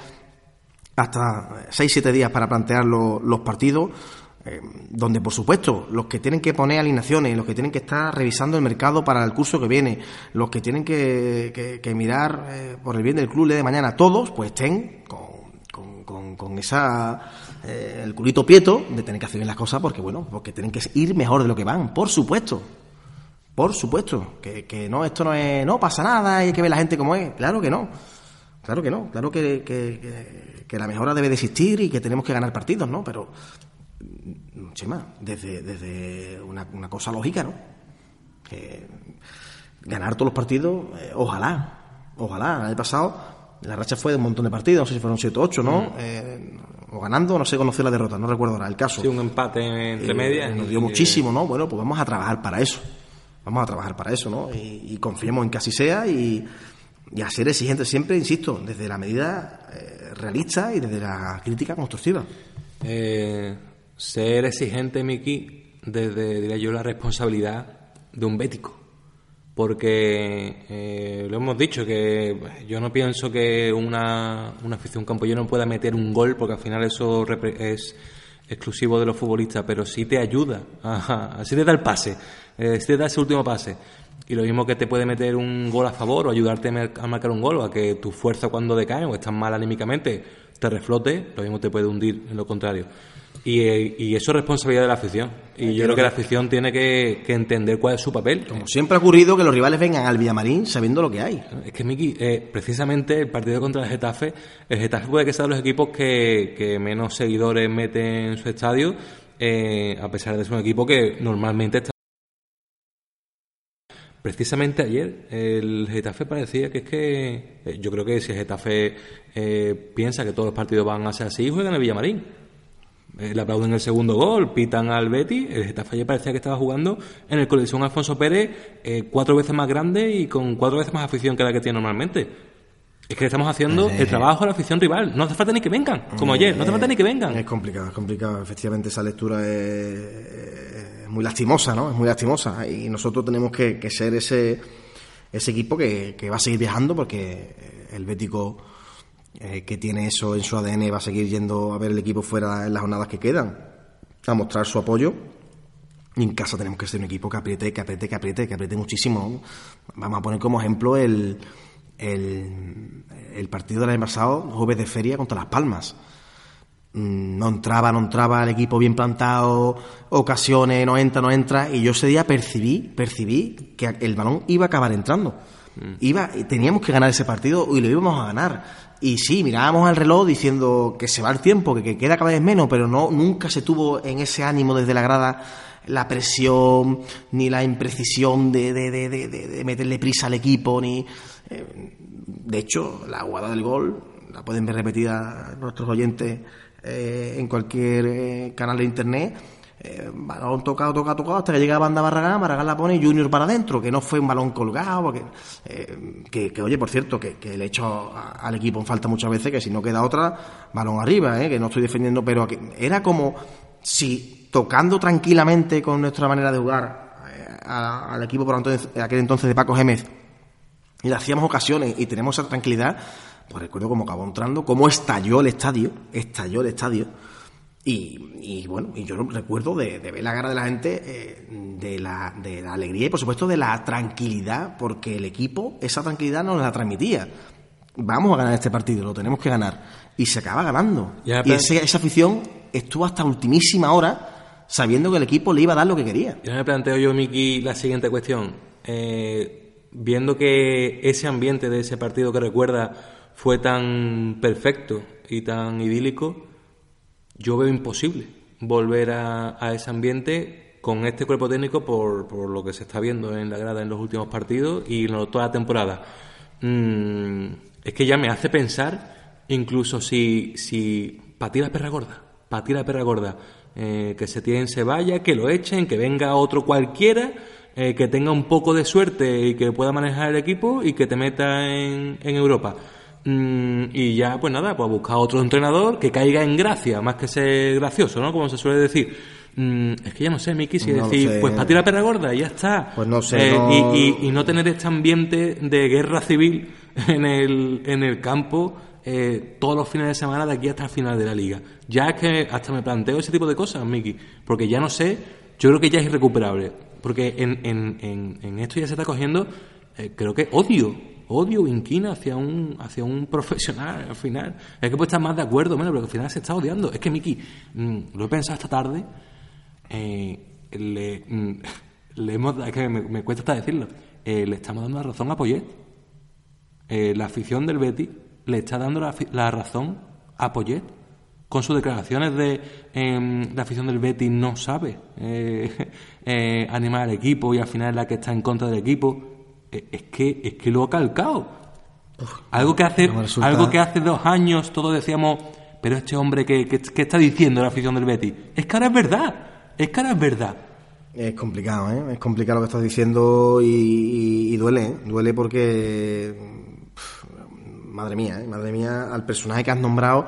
hasta 6-7 días para plantear lo- los partidos, eh, donde por supuesto los que tienen que poner alineaciones, los que tienen que estar revisando el mercado para el curso que viene, los que tienen que, que- que mirar eh, por el bien del club de mañana, todos pues estén con, con, con- con esa eh, el culito pieto de tener que hacer bien las cosas porque bueno, porque tienen que ir mejor de lo que van, por supuesto. Por supuesto, que, que no, esto no es, no pasa nada, hay que ver la gente como es, claro que no. Claro que no, claro que, que- que- la mejora debe de existir y que tenemos que ganar partidos, ¿no? Pero, mm, Chema, desde, desde una, una cosa lógica, ¿no? Que ganar todos los partidos, eh, ojalá, ojalá. El año pasado la racha fue de un montón de partidos, no sé si fueron 7 o 8, ¿no? Eh, o ganando, no sé conocer la derrota, no recuerdo ahora el caso. Sí, un empate entre Eh, medias. Nos dio muchísimo, ¿no? Bueno, pues vamos a trabajar para eso. Vamos a trabajar para eso, ¿no? Y, y confiemos en que así sea y, y a ser exigentes siempre, insisto, desde la medida eh, realista y desde la crítica constructiva. Eh, ser exigente, Miki, desde, diría yo, la responsabilidad de un bético. Porque eh, lo hemos dicho, que yo no pienso que una, una afición campoyano pueda meter un gol, porque al final eso es exclusivo de los futbolistas, pero sí te ayuda, ajá, sí te da el pase, eh, te da ese último pase. Y lo mismo que te puede meter un gol a favor o ayudarte a marcar un gol, a que tu fuerza cuando decae o estás mal anímicamente te reflote, lo mismo te puede hundir en lo contrario. Y, y eso es responsabilidad de la afición. Y yo creo que la afición tiene que, que entender cuál es su papel. Como siempre ha ocurrido que los rivales vengan al Villamarín sabiendo lo que hay. Es que, Miki, eh, precisamente el partido contra el Getafe, el Getafe puede que sea de los equipos que, que menos seguidores mete en su estadio, eh, a pesar de ser un equipo que normalmente está. Precisamente ayer el Getafe parecía que es que. eh, yo creo que si el Getafe eh, piensa que todos los partidos van a ser así, juegan en el Villamarín. Eh, le aplauden el segundo gol, pitan al Betty. El Getafe ayer parecía que estaba jugando en el Coliseo Alfonso Pérez, eh, cuatro veces más grande y con cuatro veces más afición que la que tiene normalmente. Es que le estamos haciendo el trabajo a la afición rival. No hace falta ni que vengan, como ayer. No hace falta ni que vengan. Es complicado, es complicado. Efectivamente, esa lectura es, es muy lastimosa, ¿no? Es muy lastimosa. Y nosotros tenemos que, que ser ese, ese equipo que, que va a seguir viajando porque el Bético eh, que tiene eso en su ADN va a seguir yendo a ver el equipo fuera en las jornadas que quedan, a mostrar su apoyo. Y en casa tenemos que ser un equipo que apriete, que apriete, que apriete, que apriete muchísimo. Vamos a poner como ejemplo el, el, el partido del año pasado, jueves de feria contra Las Palmas. Mm, No entraba, no entraba el equipo bien plantado, ocasiones, no entra, no entra. Y yo ese día percibí, percibí que el balón iba a acabar entrando. Iba, teníamos que ganar ese partido y lo íbamos a ganar. Y sí, mirábamos al reloj diciendo que se va el tiempo, que, que queda cada vez menos, pero no, nunca se tuvo en ese ánimo desde la grada la presión, ni la imprecisión de, de, de, de- de- de meterle prisa al equipo, ni. eh, de hecho, la jugada del gol la pueden ver repetida nuestros oyentes eh, en cualquier eh, canal de internet. Eh, balón tocado, tocado, tocado, hasta que llega a banda Barragán, Barragán la pone Junior para adentro, que no fue un balón colgado, porque, eh, que, que, oye, por cierto, que, que le he hecho al equipo en falta muchas veces, que si no queda otra, balón arriba, eh, que no estoy defendiendo, pero que era como si tocando tranquilamente con nuestra manera de jugar eh, al equipo por entonces- aquel entonces de Paco Gémez, y le hacíamos ocasiones y tenemos esa tranquilidad, pues recuerdo cómo acabó entrando, cómo estalló el estadio, estalló el estadio. Y, y bueno, y yo recuerdo de, de ver la cara de la gente, eh, de, la, de la alegría y por supuesto de la tranquilidad, porque el equipo esa tranquilidad nos la transmitía. Vamos a ganar este partido, lo tenemos que ganar. Y se acaba ganando. Ya, y ese- esa afición estuvo hasta ultimísima hora sabiendo que el equipo le iba a dar lo que quería. Yo me planteo yo, Miki, la siguiente cuestión. Eh, viendo que ese ambiente de ese partido que recuerda fue tan perfecto y tan idílico, yo veo imposible volver a, a ese ambiente con este cuerpo técnico por, por lo que se está viendo en la grada en los últimos partidos y en toda la temporada. Mm, es que ya me hace pensar, incluso si, si para ti la perra gorda, para ti la perra gorda, eh, que Setién se vaya, que lo echen, que venga otro cualquiera, eh, que tenga un poco de suerte y que pueda manejar el equipo y que te meta en Europa. Mm, y ya, pues nada, pues buscar otro entrenador que caiga en gracia, más que ser gracioso, ¿no? Como se suele decir. Mm, es que ya no sé, Miki, si No decir, pues para ti la perra gorda y ya está. Pues no sé, Eh, no- Y, y- y no tener este ambiente de guerra civil en el, en el campo eh, todos los fines de semana de aquí hasta el final de la liga. Ya es que hasta me planteo ese tipo de cosas, Miki, porque ya no sé, yo creo que ya es irrecuperable, porque en, en, en, en esto ya se está cogiendo, eh, creo que odio, odio, inquina hacia un, hacia un profesional al final. Es que puede estar más de acuerdo, menos, pero al final se está odiando. Es que, Miki, mm, lo he pensado esta tarde, eh, le, mm, le hemos, es que me, cuesta hasta decirlo, eh, le estamos dando la razón a Poyet. Eh, la afición del Betis le está dando la, la razón a Poyet con sus declaraciones de em, la afición del Betis no sabe animar al equipo y al final es la que está en contra del equipo. Eh, es que es que lo ha calcado. algo que hace resulta- algo que hace dos años todos decíamos, pero este hombre que, está diciendo la afición del Betis, es que ahora es verdad, es que ahora es verdad. Es complicado, ¿eh? Es complicado lo que estás diciendo y, y- y duele, ¿eh? Duele porque... Madre mía, ¿eh? Madre mía, al personaje que has nombrado,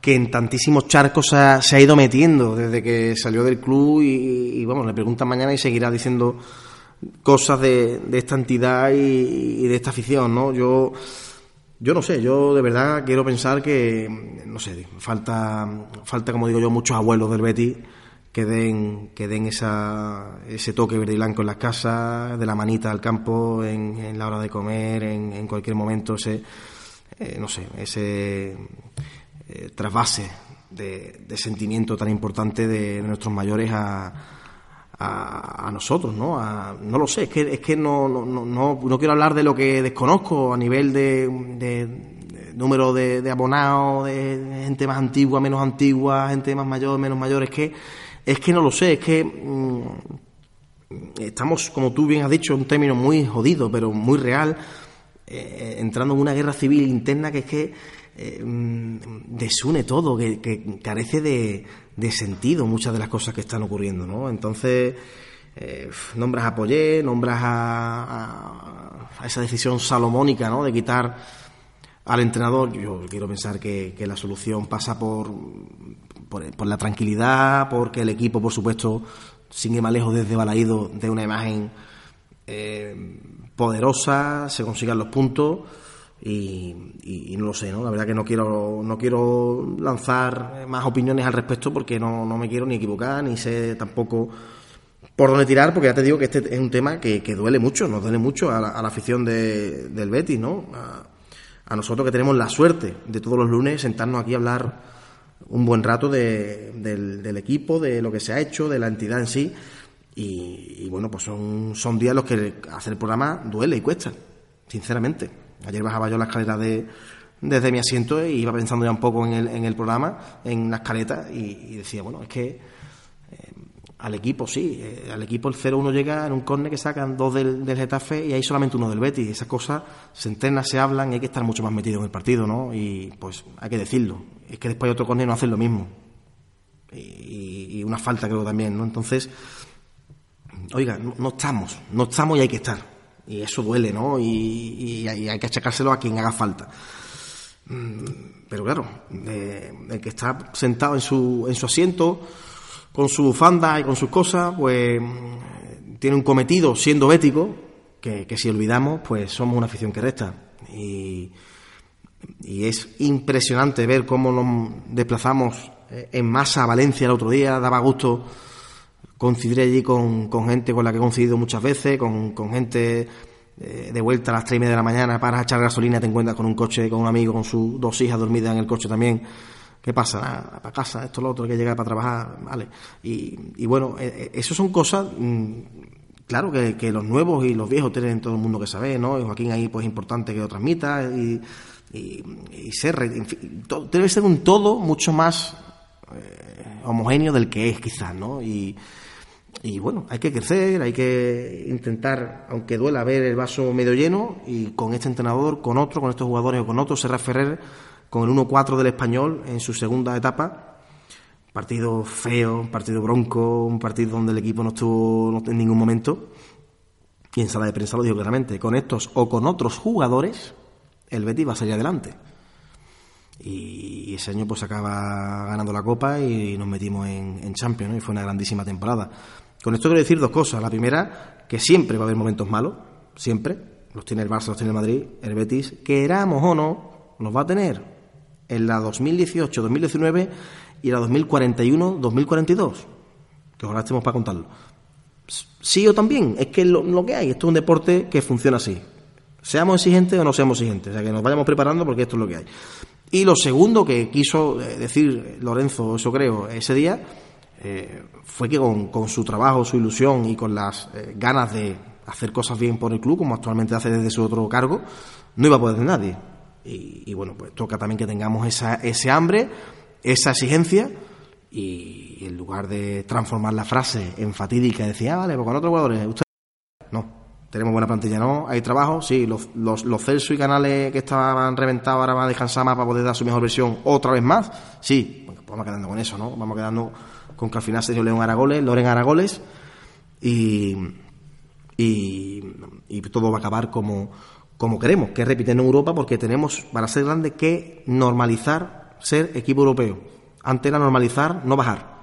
que en tantísimos charcos se ha, se ha ido metiendo desde que salió del club y, y, bueno, le preguntan mañana y seguirá diciendo cosas de, de esta entidad y, y de esta afición, ¿no? Yo yo no sé, yo de verdad quiero pensar que, no sé, falta, falta como digo yo, muchos abuelos del Betis que den, que den esa, ese toque verde y blanco en las casas, de la manita al campo, en, en la hora de comer, en, en cualquier momento, ese, eh, no sé, ese eh, trasvase de, sentimiento tan importante de nuestros mayores a, a, nosotros, ¿no? A, no lo sé, es que, es que no, no, no, no, quiero hablar de lo que desconozco a nivel de, número de, abonados, de gente más antigua, menos antigua, gente más mayor, menos mayor, es que, es que no lo sé, es que mmm, estamos, como tú bien has dicho, un término muy jodido, pero muy real, eh, entrando en una guerra civil interna que es que eh, desune todo, que, que carece de, sentido muchas de las cosas que están ocurriendo, ¿no? Entonces, eh, nombras a Poyet, nombras a, a, a, esa decisión salomónica, ¿no? De quitar al entrenador. Yo quiero pensar que, la solución pasa por, la tranquilidad, porque el equipo, por supuesto, sin ir más lejos desde Balaído, de una imagen eh, poderosa, se consigan los puntos y, no lo sé, ¿no? La verdad que no quiero, no quiero lanzar más opiniones al respecto porque no, no me quiero ni equivocar, ni sé tampoco por dónde tirar, porque ya te digo que este es un tema que, que duele mucho, nos duele mucho a la, a la afición de, del Betis, ¿no? A, nosotros que tenemos la suerte de todos los lunes sentarnos aquí a hablar un buen rato de, del, del, equipo, de lo que se ha hecho, de la entidad en sí. Y, y bueno, pues son, son días los que hacer el programa duele y cuesta, sinceramente. Ayer bajaba yo la escalera de, desde mi asiento e iba pensando ya un poco en el, en el programa, en la escaleta, y, y decía, bueno, es que eh, al equipo sí, eh, al equipo el 0-1 llega en un córner que sacan dos del, del, Getafe y hay solamente uno del Betis. Esas cosas se entrenan, se hablan y hay que estar mucho más metido en el partido, ¿no? Y pues hay que decirlo. Es que después hay otro córner no hacen lo mismo. Y, y, una falta creo también, ¿no? Entonces, oiga, no estamos, no estamos y hay que estar. Y eso duele, ¿no? Y, hay que achacárselo a quien haga falta. Mm, pero claro, eh, el que está sentado en su, en su asiento, con su bufanda y con sus cosas, pues tiene un cometido siendo bético, que, que si olvidamos, pues somos una afición que resta. Y, y es impresionante ver cómo nos desplazamos en masa a Valencia el otro día, daba gusto coincidir allí con, con, gente con la que he coincidido muchas veces, con, con gente eh, de vuelta a las tres y media de la mañana para echar gasolina, te encuentras con un coche, con un amigo, con sus dos hijas dormidas en el coche también. ¿Qué pasa? Para casa, esto, lo otro, que llegar para trabajar, ¿vale? Y, y bueno, eh, eso son cosas, mmm, claro, que, los nuevos y los viejos tienen todo el mundo que saber, ¿no? Y Joaquín ahí, pues, es importante que lo transmita y, y, ser, en fin, debe ser un todo mucho más eh, homogéneo del que es, quizás, ¿no? Y, y bueno, hay que crecer, hay que intentar, aunque duela, ver el vaso medio lleno y con este entrenador, con otro, con estos jugadores o con otros, Serra Ferrer con el 1-4 del español en su segunda etapa. Partido feo, un partido bronco, un partido donde el equipo no estuvo en ningún momento. Y en sala de prensa lo dijo claramente, con estos o con otros jugadores, el Betis va a salir adelante. Y ese año pues acaba ganando la Copa y nos metimos en, en Champions, ¿no? y fue una grandísima temporada. Con esto quiero decir dos cosas. La primera, que siempre va a haber momentos malos, siempre. Los tiene el Barça, los tiene el Madrid, el Betis, queramos o no, los va a tener en la 2018-2019 y la 2041-2042. Que ojalá estemos para contarlo. Sí o también, es que lo, lo, que hay, esto es un deporte que funciona así. Seamos exigentes o no seamos exigentes, o sea que nos vayamos preparando porque esto es lo que hay. Y lo segundo que quiso decir Lorenzo, eso creo, ese día, eh, fue que con, su trabajo, su ilusión y con las eh, ganas de hacer cosas bien por el club, como actualmente hace desde su otro cargo, no iba a poder de nadie. Y, y, bueno, pues toca también que tengamos esa, ese hambre, esa exigencia, y, y en lugar de transformar la frase en fatídica, decía, ah, vale, pues con otros jugadores, usted... No, tenemos buena plantilla, ¿no? Hay trabajo, sí, los, los, los Celso y canales que estaban reventados ahora van a descansar más para poder dar su mejor versión otra vez más, sí, pues vamos quedando con eso, ¿no? Vamos quedando con que al final Sergio León hará goles, Loren hará goles y, y, y, todo va a acabar como, como queremos, que repiten en Europa porque tenemos, para ser grande, que normalizar ser equipo europeo. Antes era normalizar, no bajar.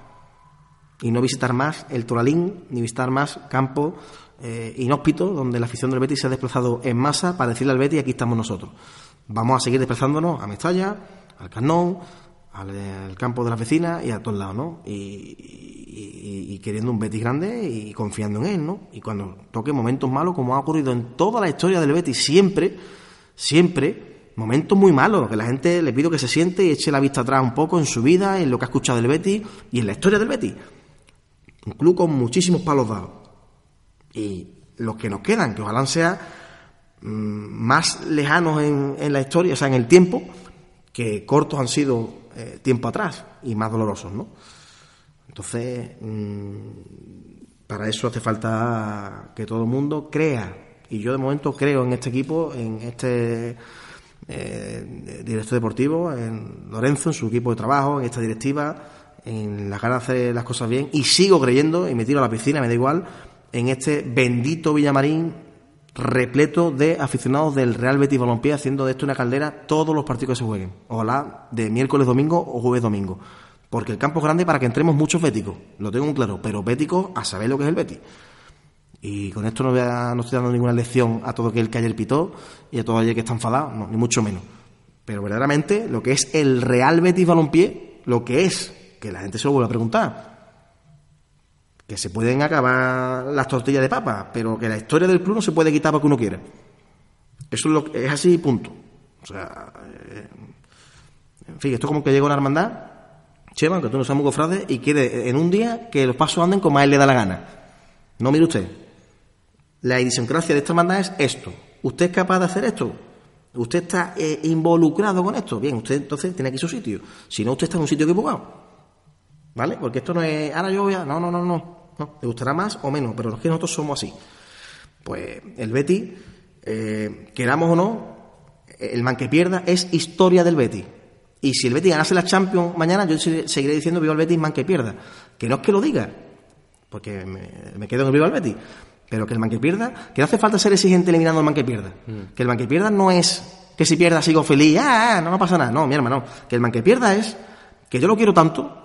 Y no visitar más el Toralín, ni visitar más campo eh, inhóspito, donde la afición del Betis se ha desplazado en masa para decirle al Betis, aquí estamos nosotros. Vamos a seguir desplazándonos a Mestalla, al Canón, al, campo de las vecinas y a todos lados, ¿no? Y, queriendo un Betis grande y confiando en él, ¿no? Y cuando toque momentos malos, como ha ocurrido en toda la historia del Betis, siempre, siempre, momentos muy malos, que la gente le pido que se siente y eche la vista atrás un poco en su vida, en lo que ha escuchado del Betis y en la historia del Betis. Un club con muchísimos palos dados. Y los que nos quedan, que ojalá sea mm, más lejanos en la historia, o sea, en el tiempo, que cortos han sido eh, tiempo atrás y más dolorosos, ¿no? Entonces, mm, para eso hace falta que todo el mundo crea. Y yo de momento creo en este equipo, en este eh, director deportivo, en Lorenzo, en su equipo de trabajo, en esta directiva, en las ganas de hacer las cosas bien. Y sigo creyendo, y me tiro a la piscina, me da igual, en este bendito Villamarín repleto de aficionados del Real Betis Balompié haciendo de esto una caldera todos los partidos que se jueguen. Ojalá de miércoles domingo o jueves domingo. Porque el campo es grande para que entremos muchos béticos, lo tengo muy claro, pero béticos a saber lo que es el Betis. Y con esto no, voy a- no estoy dando ninguna lección a todo aquel que ayer pitó y a todo aquel que está enfadado, no, ni mucho menos. Pero verdaderamente lo que es el Real Betis Balompié, lo que es, que la gente se lo vuelve a preguntar, que se pueden acabar las tortillas de papa, pero que la historia del club no se puede quitar porque uno quiera. Eso es, lo, que- es así, punto. O sea, eh, en fin, esto es como que llega una hermandad, Chema, aunque tú no seas muy cofrade, y quiere en un día que los pasos anden como a él le da la gana. No, mire usted. La idiosincrasia de esta hermandad es esto. ¿Usted es capaz de hacer esto? ¿Usted está eh, involucrado con esto? Bien, usted entonces tiene aquí su sitio. Si no, usted está en un sitio equivocado. ¿Vale? Porque esto no es, ahora yo voy a... No, no, no, no. no. Te gustará más o menos, pero es que nosotros somos así. Pues el Betis, eh, queramos o no, el man que pierda es historia del Betis. Y si el Betis ganase la Champions mañana, yo se- seguiré diciendo viva el Betis, man que pierda. Que no es que lo diga, porque me, me quedo en el viva el Betis. Pero que el man que pierda, que no hace falta ser exigente eliminando al man que pierda. Que el man que pierda no es que si pierda sigo feliz, ah, ah, no, no pasa nada. No, mi hermano, que el man que pierda es que yo lo quiero tanto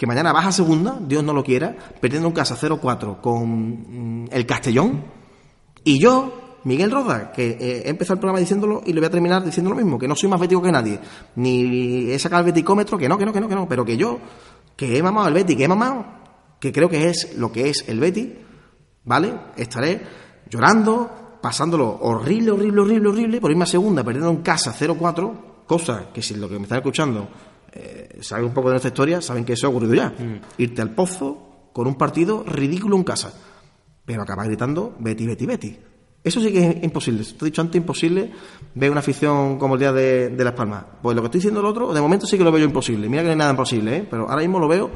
que mañana baja segunda, Dios no lo quiera, perdiendo en casa 0-4 con mm, el Castellón. Y yo, Miguel Roda, que eh, he empezado el programa diciéndolo y lo voy a terminar diciendo lo mismo, que no soy más bético que nadie, ni he sacado el beticómetro, que no, que no, que no, que no, pero que yo, que he mamado el Betty, que he mamado, que creo que es lo que es el Betty, ¿vale? Estaré llorando, pasándolo horrible, horrible, horrible, horrible, por irme a segunda, perdiendo en casa 0-4, cosa que si lo que me están escuchando eh, sabe un poco de nuestra historia, saben que eso ha ocurrido ya. Irte al pozo con un partido ridículo en casa, pero acabar gritando Betty, Betty, Betty. Eso sí que es imposible. Te he dicho antes, imposible ver una afición como el día de, de Las Palmas. Pues lo que estoy diciendo el otro, de momento sí que lo veo yo imposible. Mira que no hay nada imposible, ¿eh? pero ahora mismo lo veo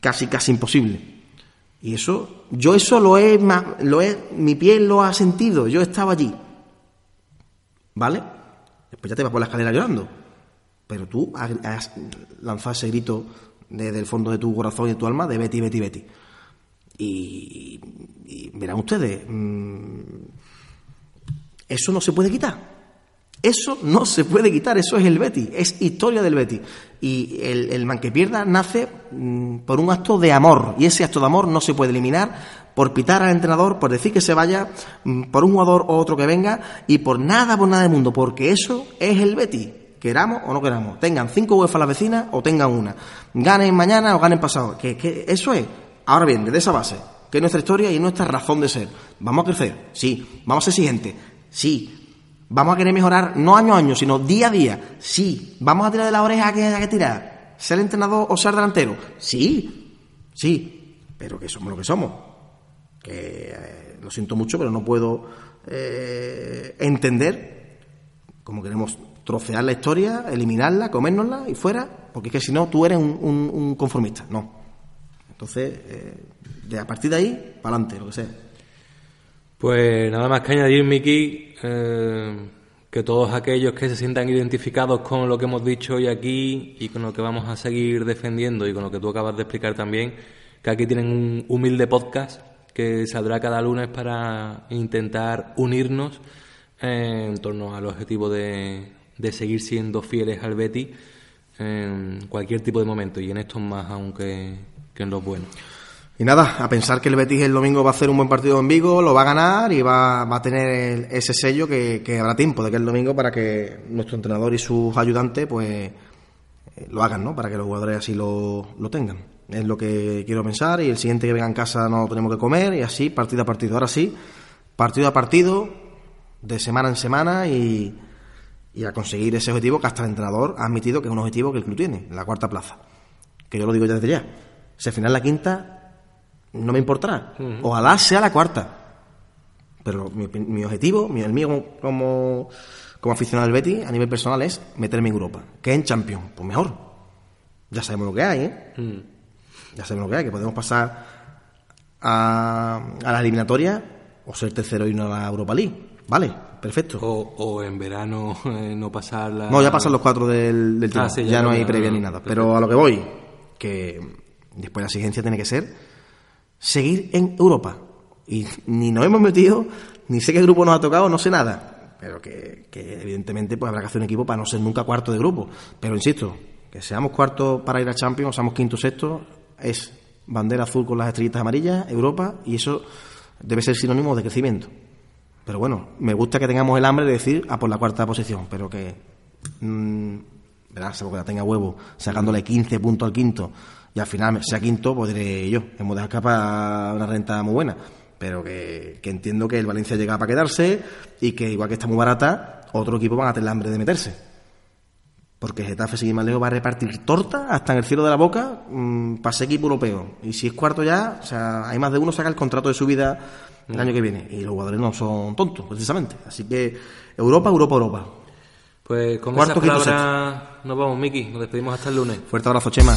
casi, casi imposible. Y eso, yo eso lo he, lo he, mi piel lo ha sentido, yo estaba allí. ¿Vale? Después ya te vas por la escalera llorando. Pero tú has, lanzado ese grito desde el fondo de tu corazón y de tu alma de Betty, Betty, Betty. Y, y verán ustedes, mm, eso no se puede quitar. Eso no se puede quitar, eso es el Betty, es historia del Betty. Y el, el man que pierda nace mm, por un acto de amor, y ese acto de amor no se puede eliminar por pitar al entrenador, por decir que se vaya, mm, por un jugador o otro que venga, y por nada, por nada del mundo, porque eso es el Betty, queramos o no queramos. Tengan cinco UEFA las vecinas o tengan una. Ganen mañana o ganen pasado. Que, eso es. Ahora bien, desde esa base, que es nuestra historia y nuestra razón de ser. Vamos a crecer, sí. Vamos a ser exigentes, sí. Vamos a querer mejorar no año a año, sino día a día. Sí. Vamos a tirar de la oreja que haya que tirar. Ser entrenador o ser delantero. Sí. Sí. Pero que somos lo que somos. Que eh, lo siento mucho, pero no puedo eh, entender cómo queremos trocear la historia, eliminarla, comérnosla y fuera, porque es que si no, tú eres un, conformista. No. Entonces, eh, de a partir de ahí, para adelante, lo que sea. Pues nada más que añadir, Miki, eh, que todos aquellos que se sientan identificados con lo que hemos dicho hoy aquí y con lo que vamos a seguir defendiendo y con lo que tú acabas de explicar también, que aquí tienen un humilde podcast que saldrá cada lunes para intentar unirnos eh, en torno al objetivo de, de seguir siendo fieles al Betty en cualquier tipo de momento y en estos más aunque que en los buenos. Y nada, a pensar que el Betis el domingo va a hacer un buen partido en Vigo, lo va a ganar y va, va a tener ese sello que, que habrá tiempo de que el domingo para que nuestro entrenador y sus ayudantes pues eh, lo hagan, ¿no? Para que los jugadores así lo, lo tengan. Es lo que quiero pensar y el siguiente que venga en casa no tenemos que comer y así, partido a partido. Ahora sí, partido a partido, de semana en semana y, y a conseguir ese objetivo que hasta el entrenador ha admitido que es un objetivo que el club tiene, la cuarta plaza. Que yo lo digo ya desde ya. Si al final la quinta no me importará. Ojalá sea la cuarta. Pero mi, mi objetivo, mi- el mío como, como aficionado al Betis, a nivel personal, es meterme en Europa. Que en Champions, pues mejor. Ya sabemos lo que hay, ¿eh? Ya sabemos lo que hay, que podemos pasar a, a la eliminatoria o ser tercero y no a la Europa League. Vale, perfecto. O, o en verano eh, no pasar la... No, ya pasan los cuatro del, del Ah, sí, ya, ya no hay previa ni nada. Pero a lo que voy, que después la exigencia tiene que ser seguir en Europa. Y ni nos hemos metido, ni sé qué grupo nos ha tocado, no sé nada. Pero que, que evidentemente pues habrá que hacer un equipo para no ser nunca cuarto de grupo. Pero insisto, que seamos cuarto para ir a Champions, o seamos quinto o sexto, es bandera azul con las estrellitas amarillas, Europa, y eso debe ser sinónimo de crecimiento. Pero bueno, me gusta que tengamos el hambre de decir a por la cuarta posición, pero que, mm, verás, salvo que la tenga huevo, sacándole 15 puntos al quinto y al final sea quinto, pues diré yo, hemos dejado escapar una renta muy buena. Pero que, entiendo que el Valencia llega para quedarse y que igual que está muy barata, otro equipo van a tener hambre de meterse. Porque Getafe, sin lejos, va a repartir torta hasta en el cielo de la boca mm, para ser equipo europeo. Y si es cuarto ya, o sea, hay más de uno saca el contrato de su vida el año que viene. Y los jugadores no son tontos, precisamente. Así que Europa, Europa, Europa. Pues con Cuarto, esas palabras nos vamos, Miki. Nos despedimos hasta el lunes. Fuerte abrazo, Chema.